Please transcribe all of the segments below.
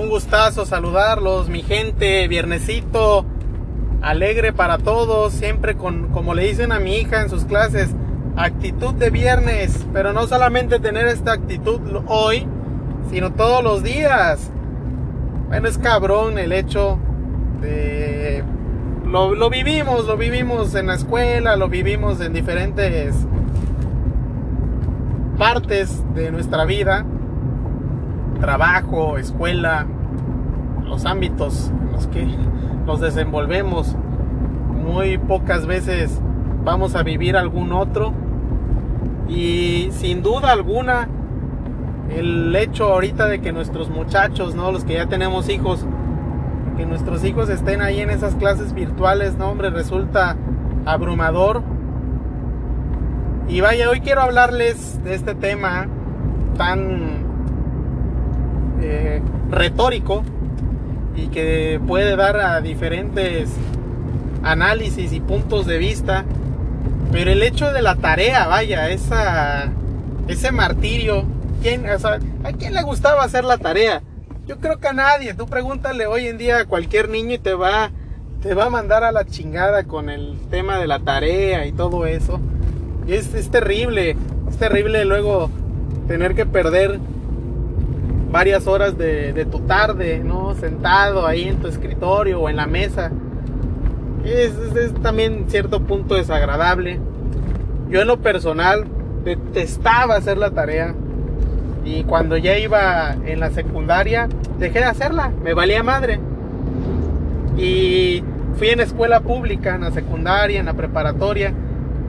Un gustazo saludarlos, mi gente, viernesito, alegre para todos, siempre con, como le dicen a mi hija en sus clases, actitud de viernes, pero no solamente tener esta actitud hoy, sino todos los días. Bueno, es cabrón el hecho de... Lo, lo vivimos, lo vivimos en la escuela, lo vivimos en diferentes partes de nuestra vida trabajo, escuela, los ámbitos en los que nos desenvolvemos. Muy pocas veces vamos a vivir algún otro. Y sin duda alguna, el hecho ahorita de que nuestros muchachos, ¿no? Los que ya tenemos hijos, que nuestros hijos estén ahí en esas clases virtuales, no, hombre, resulta abrumador. Y vaya, hoy quiero hablarles de este tema tan eh, retórico y que puede dar a diferentes análisis y puntos de vista. Pero el hecho de la tarea, vaya, esa, ese martirio, ¿quién, ¿a quién le gustaba hacer la tarea? Yo creo que a nadie. Tú pregúntale hoy en día a cualquier niño y te va, te va a mandar a la chingada con el tema de la tarea y todo eso. Es, es terrible, es terrible luego tener que perder varias horas de, tu tarde, ¿no? Sentado ahí en tu escritorio o en la mesa. Es, es, también cierto punto desagradable. Yo en lo personal detestaba hacer la tarea. Y cuando ya iba en la secundaria, dejé de hacerla. Me valía madre. Y fui en escuela pública, en la secundaria, en la preparatoria.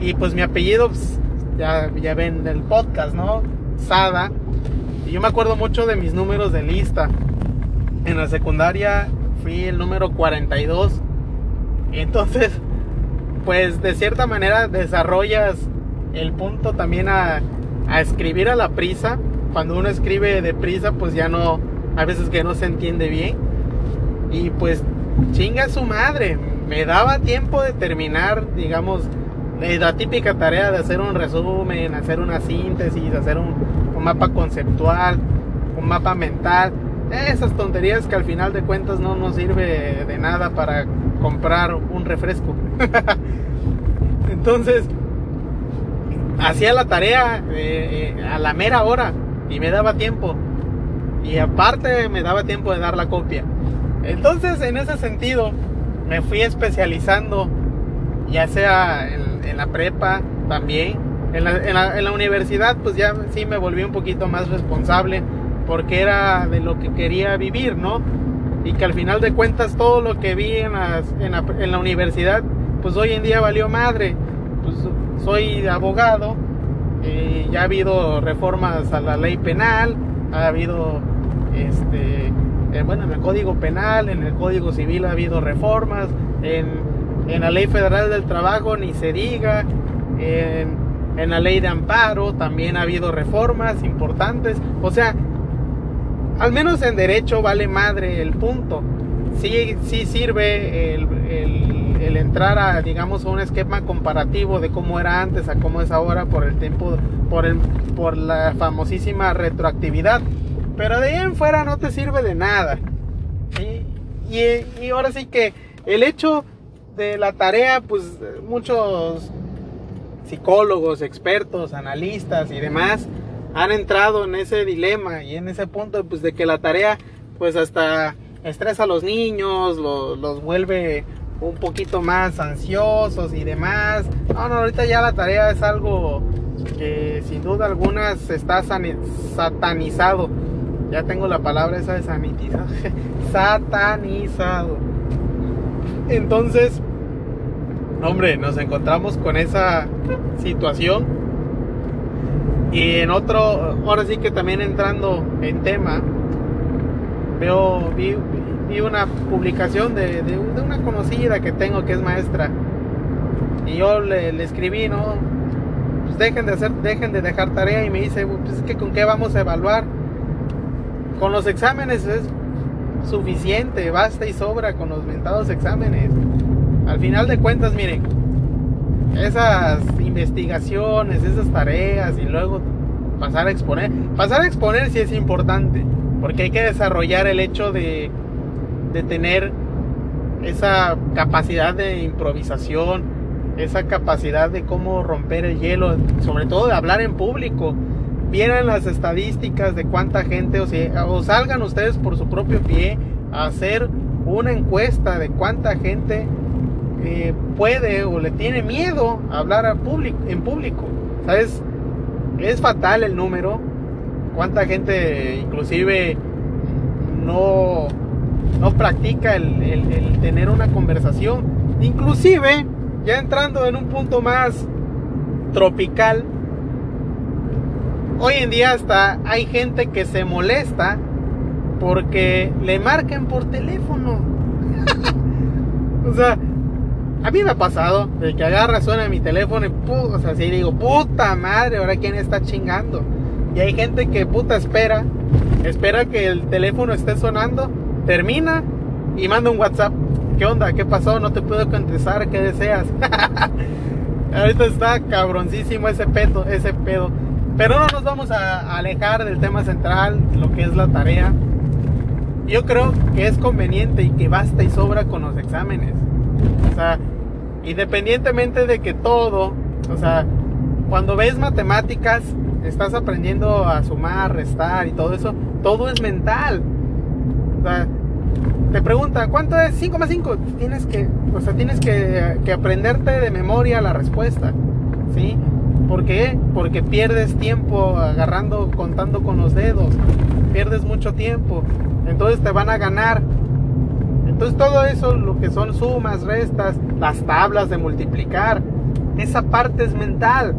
Y pues mi apellido, pues, ya, ya ven el podcast, ¿no? Sada. Y yo me acuerdo mucho de mis números de lista. En la secundaria fui el número 42. Y entonces, pues de cierta manera desarrollas el punto también a, a escribir a la prisa. Cuando uno escribe de prisa, pues ya no, a veces que no se entiende bien. Y pues chinga su madre. Me daba tiempo de terminar, digamos, la típica tarea de hacer un resumen, hacer una síntesis, hacer un mapa conceptual, un mapa mental, esas tonterías que al final de cuentas no nos sirve de nada para comprar un refresco. Entonces, hacía la tarea eh, eh, a la mera hora y me daba tiempo. Y aparte me daba tiempo de dar la copia. Entonces, en ese sentido, me fui especializando, ya sea en, en la prepa también, en la, universidad pues ya sí me volví un poquito más responsable porque era de lo que quería vivir, ¿no? Y que al final de cuentas todo lo que vi en, la, universidad pues hoy en día valió madre. Pues soy abogado, eh, ya ha habido reformas a la ley penal, ha habido este eh, bueno en el código penal, en el código civil ha habido reformas, en, en la ley federal del trabajo ni se diga, en en la ley de amparo también ha habido reformas importantes. O sea, al menos en derecho vale madre el punto. Sí, sí sirve el, el, entrar a, digamos, un esquema comparativo de cómo era antes a cómo es ahora por el tiempo, por, el, por la famosísima retroactividad. Pero de ahí en fuera no te sirve de nada. Y, y ahora sí que el hecho de la tarea, pues muchos psicólogos, expertos, analistas y demás han entrado en ese dilema y en ese punto pues de que la tarea pues hasta estresa a los niños, los, vuelve un poquito más ansiosos y demás. No, no, ahorita ya la tarea es algo que sin duda alguna está satanizado. Ya tengo la palabra esa de sanitizado. satanizado. Entonces, hombre, nos encontramos con esa situación. Y en otro, ahora sí que también entrando en tema, veo, vi, una publicación de, una conocida que tengo que es maestra. Y yo le, escribí, ¿no? Pues dejen de hacer, dejen de dejar tarea y me dice, pues es que con qué vamos a evaluar. Con los exámenes es suficiente, basta y sobra con los mentados exámenes. Al final de cuentas, miren, esas investigaciones, esas tareas y luego pasar a exponer. Pasar a exponer sí es importante, Porque hay que desarrollar el hecho de, de tener esa capacidad de improvisación, esa capacidad de cómo romper el hielo, sobre todo de hablar en público. Vieran las estadísticas de cuánta gente, o, o salgan ustedes por su propio pie a hacer una encuesta de cuánta gente eh, puede o le tiene miedo hablar a público, en público. ¿Sabes? Es fatal el número. Cuánta gente inclusive no, no practica el tener una conversación. Inclusive ya entrando en un punto más tropical, hoy en día hasta hay gente que se molesta porque le marquen por teléfono. o sea, a mí me ha pasado de que agarra, suena mi teléfono y o sea, así digo, puta madre, ahora quién está chingando. Y hay gente que puta espera, espera que el teléfono esté sonando, termina y manda un WhatsApp. ¿Qué onda? ¿Qué pasó? No te puedo contestar, ¿qué deseas? Ahorita está cabroncísimo ese pedo, ese pedo. Pero no nos vamos a alejar del tema central, lo que es la tarea. Yo creo que es conveniente y que basta y sobra con los exámenes. O sea, independientemente de que todo, o sea, cuando ves matemáticas, estás aprendiendo a sumar, restar y todo eso, todo es mental. O sea, te pregunta, ¿cuánto es 5,5? Tienes que, o sea, tienes que, que, aprenderte de memoria la respuesta, ¿sí? ¿Por qué? Porque pierdes tiempo agarrando, contando con los dedos, pierdes mucho tiempo, entonces te van a ganar. Entonces todo eso, lo que son sumas, restas, las tablas de multiplicar, esa parte es mental.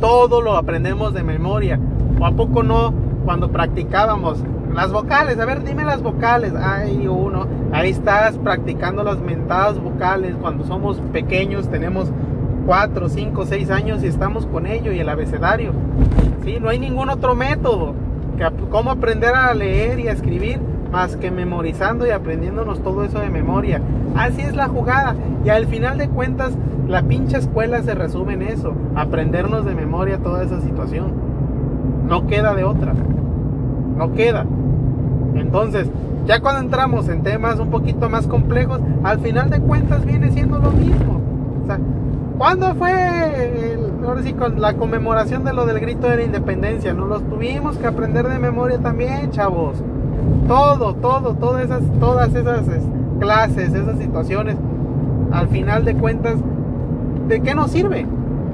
Todo lo aprendemos de memoria. ¿O a poco no cuando practicábamos las vocales, a ver, dime las vocales. Ay, uno, ahí estás practicando las mentadas vocales. Cuando somos pequeños, tenemos 4, 5, 6 años y estamos con ello y el abecedario. ¿Sí? No hay ningún otro método. Que, ¿Cómo aprender a leer y a escribir? Más que memorizando y aprendiéndonos todo eso de memoria. Así es la jugada. Y al final de cuentas, la pinche escuela se resume en eso. Aprendernos de memoria toda esa situación. No queda de otra. No queda. Entonces, ya cuando entramos en temas un poquito más complejos, al final de cuentas viene siendo lo mismo. O ¿cuándo fue ahora sí, con la conmemoración de lo del grito de la independencia? Nos los tuvimos que aprender de memoria también, chavos. Todo, todo, todas esas, todas esas clases, esas situaciones, al final de cuentas, ¿de qué nos sirve?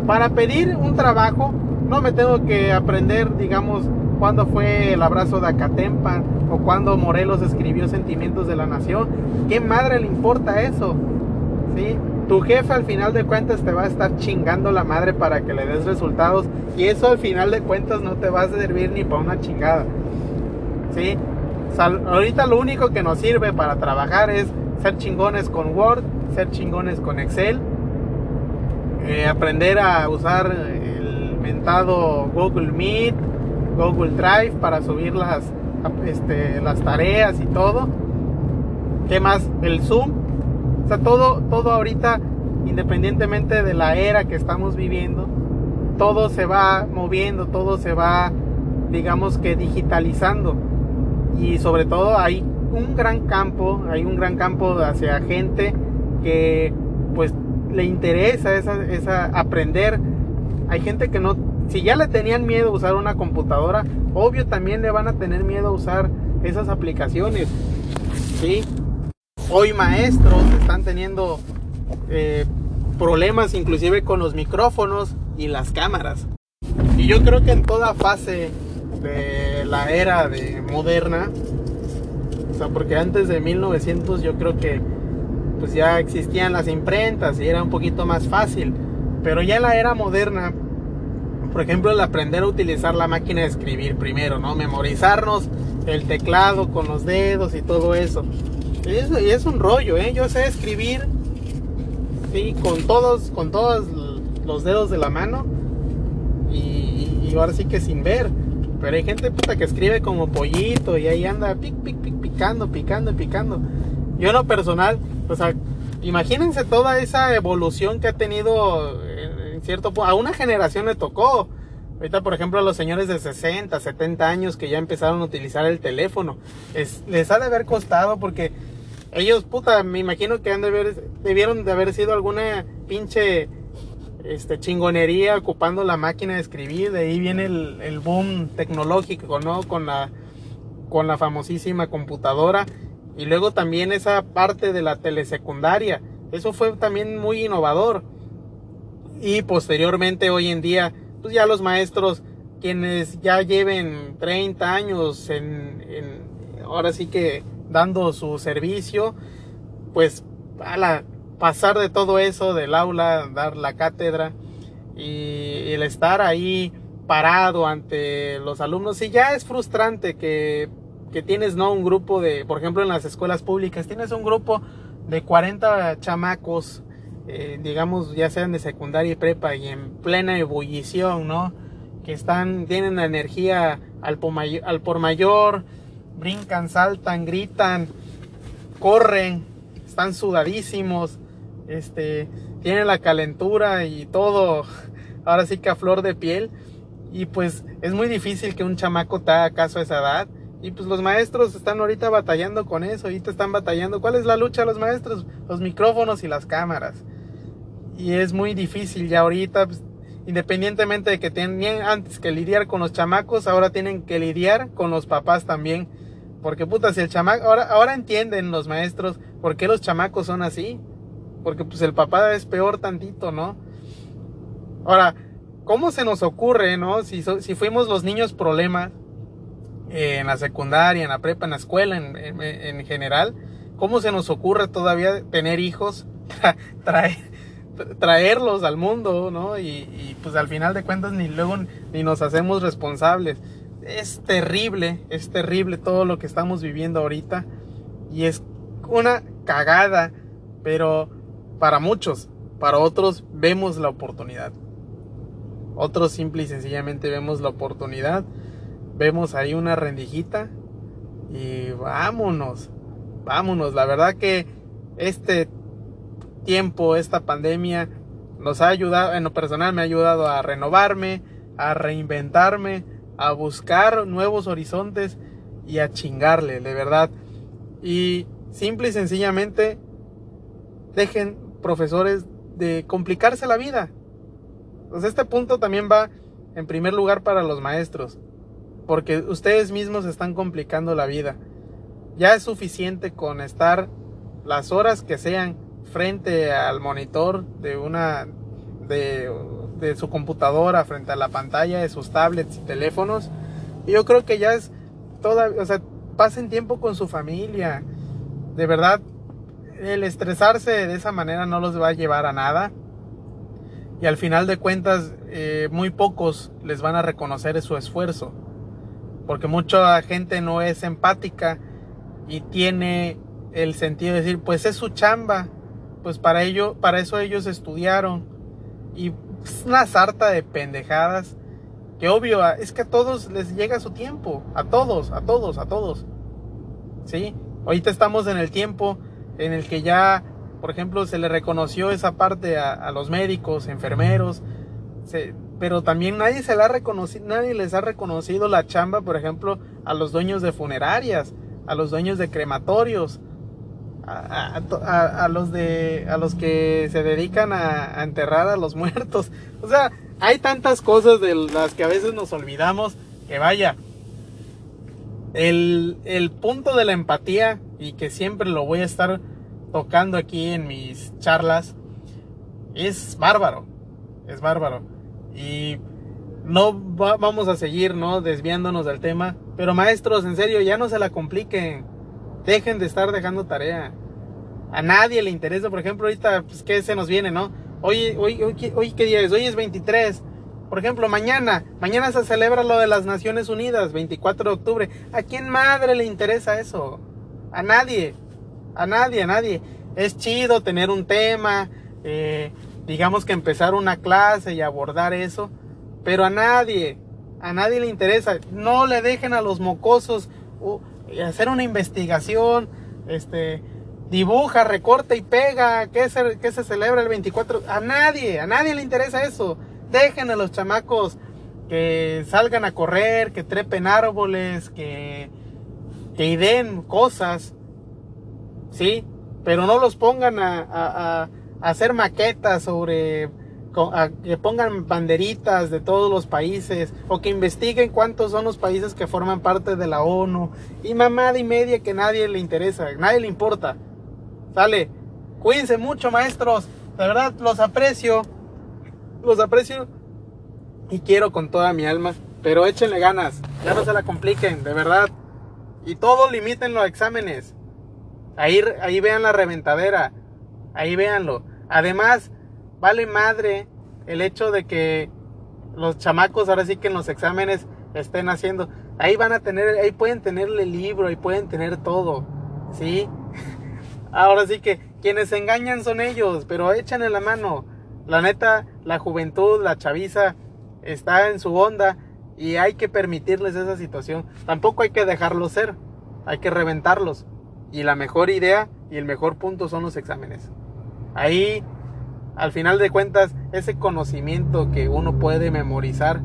Para pedir un trabajo, no me tengo que aprender, digamos, cuándo fue el abrazo de Acatempa o cuando Morelos escribió Sentimientos de la Nación. ¿Qué madre le importa eso? ¿Sí? Tu jefe al final de cuentas te va a estar chingando la madre para que le des resultados y eso al final de cuentas no te va a servir ni para una chingada. ¿Sí? Ahorita lo único que nos sirve para trabajar es ser chingones con Word, ser chingones con Excel, eh, aprender a usar el mentado Google Meet, Google Drive para subir las, este, las tareas y todo. ¿Qué más? El Zoom. O sea, todo, todo ahorita, independientemente de la era que estamos viviendo, todo se va moviendo, todo se va, digamos que digitalizando. Y sobre todo hay un gran campo, hay un gran campo hacia gente que pues le interesa esa, esa aprender. Hay gente que no si ya le tenían miedo a usar una computadora, obvio también le van a tener miedo a usar esas aplicaciones. ¿sí? Hoy maestros están teniendo eh, problemas inclusive con los micrófonos y las cámaras. Y yo creo que en toda fase de la era de moderna, o sea, porque antes de 1900 yo creo que pues ya existían las imprentas y era un poquito más fácil, pero ya la era moderna por ejemplo, el aprender a utilizar la máquina de escribir primero, ¿no? Memorizarnos el teclado con los dedos y todo eso. Y es, un rollo, ¿eh? Yo sé escribir, sí, con todos, con todos los dedos de la mano y, ahora sí que sin ver. Pero hay gente puta que escribe como pollito y ahí anda pic, pic, pic, picando, picando picando. Yo en lo personal, o sea, imagínense toda esa evolución que ha tenido cierto a una generación le tocó, Ahorita, por ejemplo, a los señores de 60, 70 años que ya empezaron a utilizar el teléfono, les ha de haber costado porque ellos, puta, me imagino que han de haber, debieron de haber sido alguna pinche este, chingonería ocupando la máquina de escribir. De ahí viene el, el boom tecnológico, ¿no? Con la, con la famosísima computadora. Y luego también esa parte de la telesecundaria. Eso fue también muy innovador. Y posteriormente, hoy en día, pues ya los maestros, quienes ya lleven 30 años en, en ahora sí que dando su servicio, pues a la, pasar de todo eso del aula, dar la cátedra y el estar ahí parado ante los alumnos, y ya es frustrante que, que tienes no un grupo de, por ejemplo en las escuelas públicas, tienes un grupo de 40 chamacos, eh, digamos ya sean de secundaria y prepa y en plena ebullición, ¿no? Que están, tienen la energía al al por mayor, brincan, saltan, gritan, corren, están sudadísimos, este, tienen la calentura y todo, ahora sí que a flor de piel. Y pues es muy difícil que un chamaco te haga caso a esa edad. Y pues los maestros están ahorita batallando con eso, ahorita están batallando. ¿Cuál es la lucha de los maestros? Los micrófonos y las cámaras. Y es muy difícil ya ahorita, pues, independientemente de que tenían antes que lidiar con los chamacos, ahora tienen que lidiar con los papás también. Porque puta, si el chamaco, ahora, ahora entienden los maestros por qué los chamacos son así. Porque pues el papá es peor tantito, ¿no? Ahora, ¿cómo se nos ocurre, no? Si, si fuimos los niños problemas eh, en la secundaria, en la prepa, en la escuela en, en, general, ¿cómo se nos ocurre todavía tener hijos? traer, traerlos al mundo, ¿no? Y, y, pues al final de cuentas ni luego ni nos hacemos responsables es terrible, es terrible todo lo que estamos viviendo ahorita. Y es una cagada, pero para muchos, para otros vemos la oportunidad. Otros simple y sencillamente vemos la oportunidad. Vemos ahí una rendijita y vámonos, vámonos. La verdad que este tiempo, esta pandemia, nos ha ayudado, en lo personal me ha ayudado a renovarme, a reinventarme, a buscar nuevos horizontes y a chingarle, de verdad. Y simple y sencillamente dejen profesores de complicarse la vida. Pues este punto también va en primer lugar para los maestros, porque ustedes mismos están complicando la vida. Ya es suficiente con estar las horas que sean frente al monitor de una de su computadora frente a la pantalla de sus tablets y teléfonos. Yo creo que ya es toda, o sea, pasen tiempo con su familia. De verdad, el estresarse de esa manera no los va a llevar a nada. Y al final de cuentas, eh, muy pocos les van a reconocer su esfuerzo. Porque mucha gente no es empática y tiene el sentido de decir, pues es su chamba. Pues para ello, para eso ellos estudiaron. Y es una sarta de pendejadas que obvio es que a todos les llega su tiempo, a todos, a todos, a todos. ¿Sí? Ahorita estamos en el tiempo en el que ya, por ejemplo, se le reconoció esa parte a, los médicos, enfermeros, pero también nadie se la ha reconocido, nadie les ha reconocido la chamba, por ejemplo, a los dueños de funerarias, a los dueños de crematorios, a, los de a los que se dedican a, enterrar a los muertos. O sea, hay tantas cosas de las que a veces nos olvidamos que vaya. El, el punto de la empatía y que siempre lo voy a estar tocando aquí en mis charlas es bárbaro. Es bárbaro. Y no vamos a seguir, ¿no? Desviándonos del tema. Pero maestros, en serio, ya no se la compliquen Dejen de estar dejando tarea. A nadie le interesa, por ejemplo, ahorita, pues, ¿qué se nos viene, no? Hoy, hoy, hoy, hoy, ¿qué día es? Hoy es 23. Por ejemplo, mañana, mañana se celebra lo de las Naciones Unidas, 24 de octubre. ¿A quién madre le interesa eso? A nadie, a nadie, a nadie. Es chido tener un tema, eh, digamos que empezar una clase y abordar eso, pero a nadie, a nadie le interesa. No le dejen a los mocosos hacer una investigación, este, dibuja, recorta y pega, ¿qué se, qué se celebra el 24? A nadie, a nadie le interesa eso. Dejen a los chamacos que salgan a correr, que trepen árboles, que, que ideen cosas, ¿sí? Pero no los pongan a, a, a hacer maquetas sobre que pongan banderitas de todos los países o que investiguen cuántos son los países que forman parte de la ONU y mamada y media que nadie le interesa, nadie le importa. Sale, cuídense mucho maestros, de verdad los aprecio, los aprecio y quiero con toda mi alma, pero échenle ganas, ya no se la compliquen, de verdad. Y todo limiten los exámenes. Ahí, ahí vean la reventadera, ahí véanlo. Además, vale madre el hecho de que los chamacos ahora sí que en los exámenes estén haciendo. Ahí van a tener, ahí pueden tenerle libro, ahí pueden tener todo. ¿Sí? Ahora sí que quienes se engañan son ellos, pero en la mano. La neta, la juventud, la chaviza está en su onda y hay que permitirles esa situación. Tampoco hay que dejarlos ser, hay que reventarlos. Y la mejor idea y el mejor punto son los exámenes. Ahí al final de cuentas, ese conocimiento que uno puede memorizar,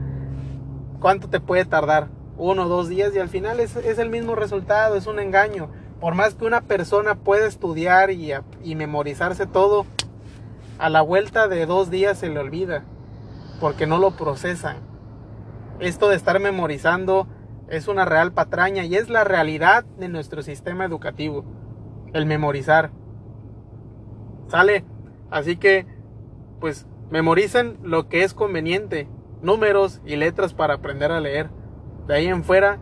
¿cuánto te puede tardar? Uno o dos días y al final es, el mismo resultado, es un engaño. Por más que una persona pueda estudiar y, y memorizarse todo, a la vuelta de dos días se le olvida, porque no lo procesan. Esto de estar memorizando es una real patraña y es la realidad de nuestro sistema educativo, el memorizar. ¿Sale? Así que pues memoricen lo que es conveniente, números y letras para aprender a leer. De ahí en fuera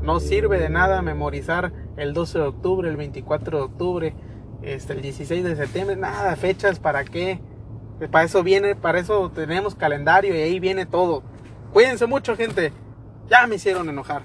no sirve de nada memorizar el 12 de octubre, el 24 de octubre, este, el 16 de septiembre, nada, fechas, ¿para qué? Para eso viene, para eso tenemos calendario y ahí viene todo. Cuídense mucho, gente. Ya me hicieron enojar.